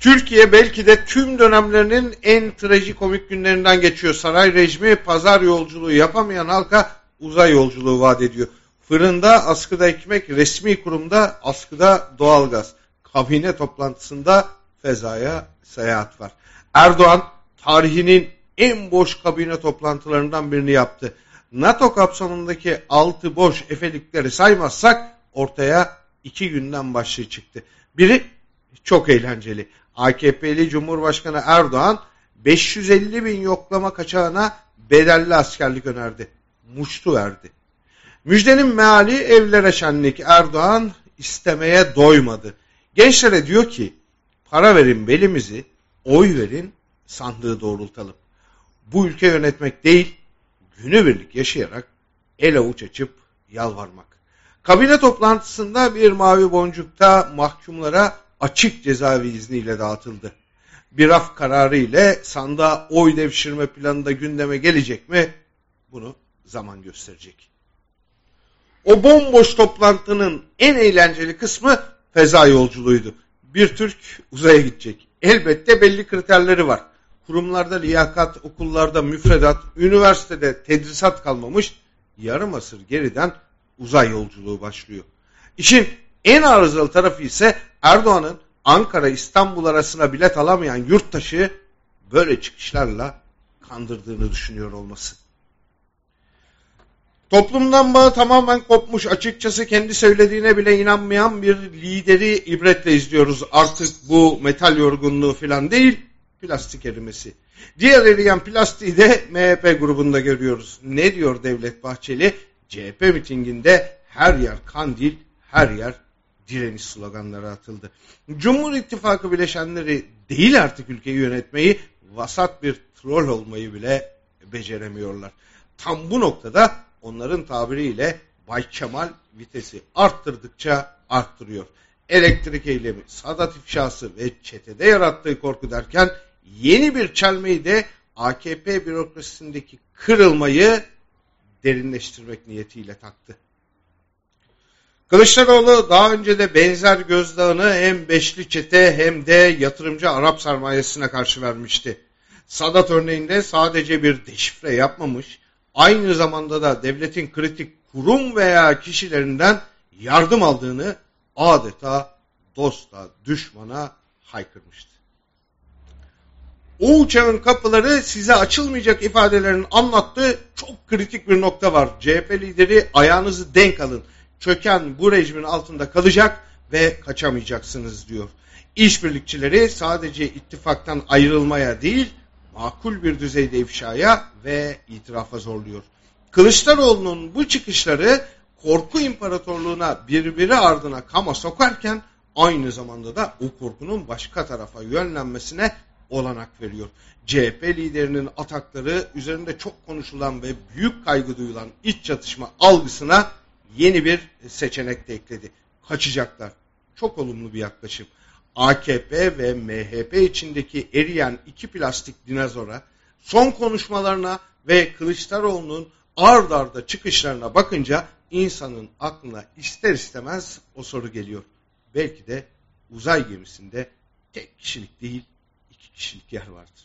Türkiye belki de tüm dönemlerinin en trajikomik günlerinden geçiyor. Saray rejimi pazar yolculuğu yapamayan halka uzay yolculuğu vaat ediyor. Fırında askıda ekmek, resmi kurumda askıda doğalgaz. Kabine toplantısında fezaya seyahat var. Erdoğan tarihinin en boş kabine toplantılarından birini yaptı. NATO kapsamındaki altı boş efelikleri saymazsak ortaya iki günden başlığı çıktı. Biri çok eğlenceli. AKP'li Cumhurbaşkanı Erdoğan 550 bin yoklama kaçağına bedelli askerlik önerdi. Muştu verdi. Müjdenin meali evlere şenlik Erdoğan istemeye doymadı. Gençlere diyor ki para verin belimizi, oy verin sandığı doğrultalım. Bu ülke yönetmek değil, günübirlik yaşayarak el avuç açıp yalvarmak. Kabine toplantısında bir mavi boncukta mahkumlara açık cezaevi izniyle dağıtıldı. Bir af kararı ile sandığa oy devşirme planı da gündeme gelecek mi? Bunu zaman gösterecek. O bomboş toplantının en eğlenceli kısmı feza yolculuğuydu. Bir Türk uzaya gidecek. Elbette belli kriterleri var. Kurumlarda liyakat, okullarda müfredat, üniversitede tedrisat kalmamış. Yarım asır geriden uzay yolculuğu başlıyor. İşin en arızalı tarafı ise Erdoğan'ın Ankara İstanbul arasına bilet alamayan yurttaşı böyle çıkışlarla kandırdığını düşünüyor olması. Toplumdan bağı tamamen kopmuş açıkçası kendi söylediğine bile inanmayan bir lideri ibretle izliyoruz. Artık bu metal yorgunluğu falan değil plastik erimesi. Diğer eriyen plastiği de MHP grubunda görüyoruz. Ne diyor Devlet Bahçeli? CHP mitinginde her yer kandil, her yer direniş sloganları atıldı. Cumhur İttifakı bileşenleri değil artık ülkeyi yönetmeyi, vasat bir troll olmayı bile beceremiyorlar. Tam bu noktada onların tabiriyle Bay Kemal vitesi arttırdıkça arttırıyor. Elektrik eylemi, Sadat ifşası ve çetede yarattığı korku derken yeni bir çelmeyi de AKP bürokrasisindeki kırılmayı derinleştirmek niyetiyle taktı. Kılıçdaroğlu daha önce de benzer gözdağını hem beşli çete hem de yatırımcı Arap sermayesine karşı vermişti. Sadat örneğinde sadece bir deşifre yapmamış, aynı zamanda da devletin kritik kurum veya kişilerinden yardım aldığını adeta dosta, düşmana haykırmıştı. O uçağın kapıları size açılmayacak ifadelerin anlattığı çok kritik bir nokta var. CHP lideri ayağınızı denk alın çöken bu rejimin altında kalacak ve kaçamayacaksınız diyor. İşbirlikçileri sadece ittifaktan ayrılmaya değil, makul bir düzeyde ifşaya ve itirafa zorluyor. Kılıçdaroğlu'nun bu çıkışları korku imparatorluğuna birbiri ardına kama sokarken aynı zamanda da o korkunun başka tarafa yönlenmesine olanak veriyor. CHP liderinin atakları üzerinde çok konuşulan ve büyük kaygı duyulan iç çatışma algısına yeni bir seçenek de ekledi. Kaçacaklar. Çok olumlu bir yaklaşım. AKP ve MHP içindeki eriyen iki plastik dinozora son konuşmalarına ve Kılıçdaroğlu'nun ard arda çıkışlarına bakınca insanın aklına ister istemez o soru geliyor. Belki de uzay gemisinde tek kişilik değil iki kişilik yer vardır.